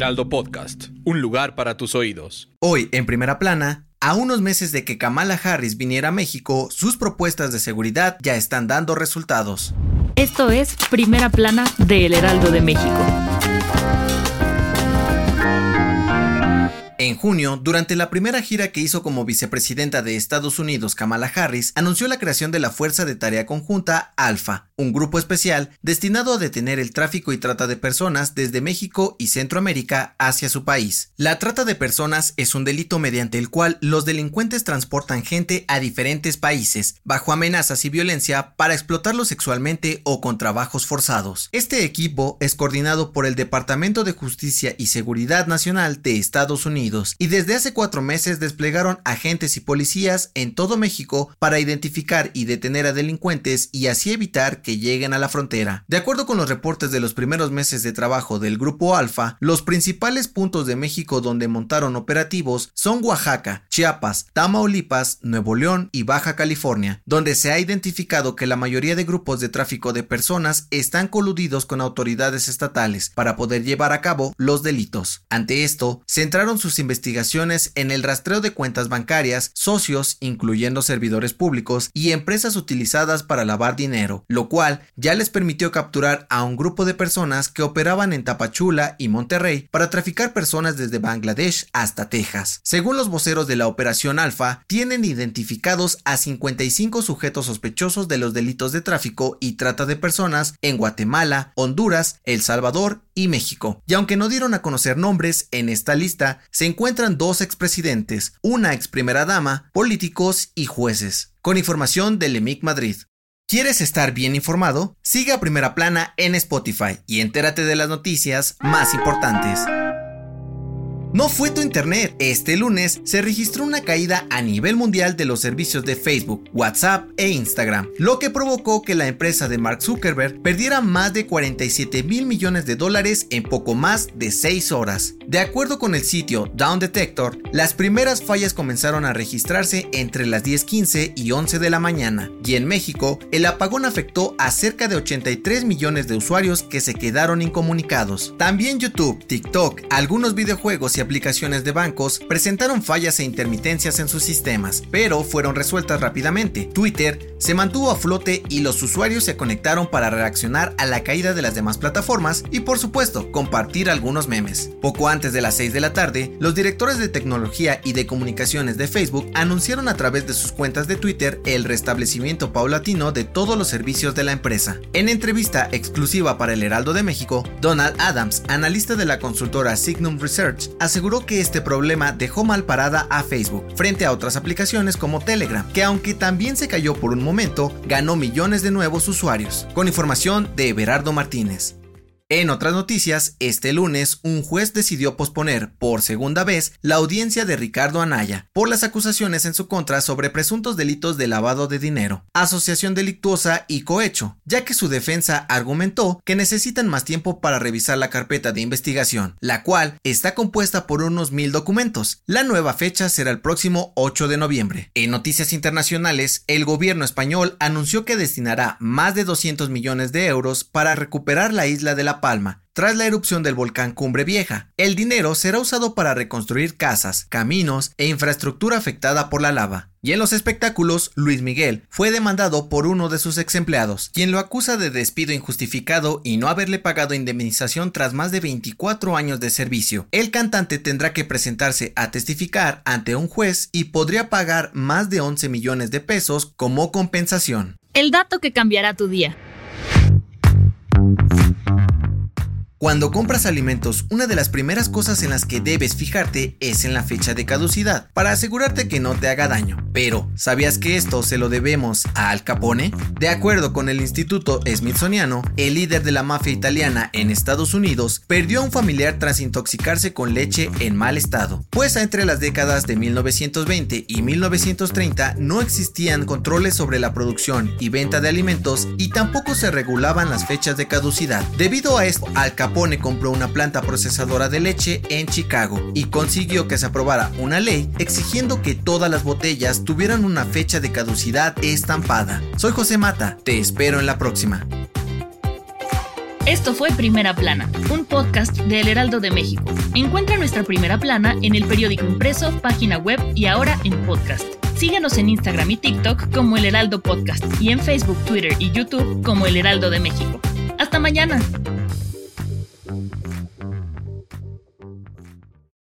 Heraldo Podcast, un lugar para tus oídos. Hoy, en primera plana, a unos meses de que Kamala Harris viniera a México, sus propuestas de seguridad ya están dando resultados. Esto es Primera Plana de El Heraldo de México. En junio, durante la primera gira que hizo como vicepresidenta de Estados Unidos, Kamala Harris anunció la creación de la Fuerza de Tarea Conjunta ALFA, un grupo especial destinado a detener el tráfico y trata de personas desde México y Centroamérica hacia su país. La trata de personas es un delito mediante el cual los delincuentes transportan gente a diferentes países, bajo amenazas y violencia para explotarlos sexualmente o con trabajos forzados. Este equipo es coordinado por el Departamento de Justicia y Seguridad Nacional de Estados Unidos y desde hace cuatro meses desplegaron agentes y policías en todo México para identificar y detener a delincuentes y así evitar que lleguen a la frontera. De acuerdo con los reportes de los primeros meses de trabajo del Grupo Alfa, los principales puntos de México donde montaron operativos son Oaxaca, Chiapas, Tamaulipas, Nuevo León y Baja California, donde se ha identificado que la mayoría de grupos de tráfico de personas están coludidos con autoridades estatales para poder llevar a cabo los delitos. Ante esto, centraron sus investigaciones en el rastreo de cuentas bancarias, socios, incluyendo servidores públicos, y empresas utilizadas para lavar dinero, lo cual ya les permitió capturar a un grupo de personas que operaban en Tapachula y Monterrey para traficar personas desde Bangladesh hasta Texas. Según los voceros de la Operación Alfa, tienen identificados a 55 sujetos sospechosos de los delitos de tráfico y trata de personas en Guatemala, Honduras, El Salvador y México. Y aunque no dieron a conocer nombres, en esta lista se encuentran dos expresidentes, una ex primera dama, políticos y jueces. Con información de Lemic Madrid. ¿Quieres estar bien informado? Siga a Primera Plana en Spotify y entérate de las noticias más importantes. No fue tu internet. Este lunes se registró una caída a nivel mundial de los servicios de Facebook, WhatsApp e Instagram, lo que provocó que la empresa de Mark Zuckerberg perdiera más de 47 mil millones de dólares en poco más de 6 horas. De acuerdo con el sitio Down Detector, las primeras fallas comenzaron a registrarse entre las 10.15 y 11 de la mañana, y en México el apagón afectó a cerca de 83 millones de usuarios que se quedaron incomunicados. También YouTube, TikTok, algunos videojuegos y aplicaciones de bancos presentaron fallas e intermitencias en sus sistemas, pero fueron resueltas rápidamente. Twitter se mantuvo a flote y los usuarios se conectaron para reaccionar a la caída de las demás plataformas y por supuesto compartir algunos memes. Poco antes de las 6 de la tarde, los directores de tecnología y de comunicaciones de Facebook anunciaron a través de sus cuentas de Twitter el restablecimiento paulatino de todos los servicios de la empresa. En entrevista exclusiva para el Heraldo de México, Donald Adams, analista de la consultora Signum Research, aseguró que este problema dejó mal parada a Facebook frente a otras aplicaciones como Telegram, que aunque también se cayó por un momento, ganó millones de nuevos usuarios. Con información de Everardo Martínez. En otras noticias, este lunes un juez decidió posponer por segunda vez la audiencia de Ricardo Anaya por las acusaciones en su contra sobre presuntos delitos de lavado de dinero, asociación delictuosa y cohecho, ya que su defensa argumentó que necesitan más tiempo para revisar la carpeta de investigación, la cual está compuesta por unos mil documentos. La nueva fecha será el próximo 8 de noviembre. En noticias internacionales, el gobierno español anunció que destinará más de 200 millones de euros para recuperar la isla de la Palma, tras la erupción del volcán Cumbre Vieja. El dinero será usado para reconstruir casas, caminos e infraestructura afectada por la lava. Y en los espectáculos, Luis Miguel fue demandado por uno de sus ex empleados, quien lo acusa de despido injustificado y no haberle pagado indemnización tras más de 24 años de servicio. El cantante tendrá que presentarse a testificar ante un juez y podría pagar más de 11 millones de pesos como compensación. El dato que cambiará tu día. Cuando compras alimentos, una de las primeras cosas en las que debes fijarte es en la fecha de caducidad, para asegurarte que no te haga daño. Pero, ¿sabías que esto se lo debemos a Al Capone? De acuerdo con el Instituto Smithsoniano, el líder de la mafia italiana en Estados Unidos perdió a un familiar tras intoxicarse con leche en mal estado, pues entre las décadas de 1920 y 1930 no existían controles sobre la producción y venta de alimentos y tampoco se regulaban las fechas de caducidad. Debido a esto, Al Capone compró una planta procesadora de leche en Chicago y consiguió que se aprobara una ley exigiendo que todas las botellas tuvieran una fecha de caducidad estampada. Soy José Mata, te espero en la próxima. Esto fue Primera Plana, un podcast de El Heraldo de México. Encuentra nuestra Primera Plana en el periódico impreso, página web y ahora en podcast. Síguenos en Instagram y TikTok como El Heraldo Podcast y en Facebook, Twitter y YouTube como El Heraldo de México. Hasta mañana.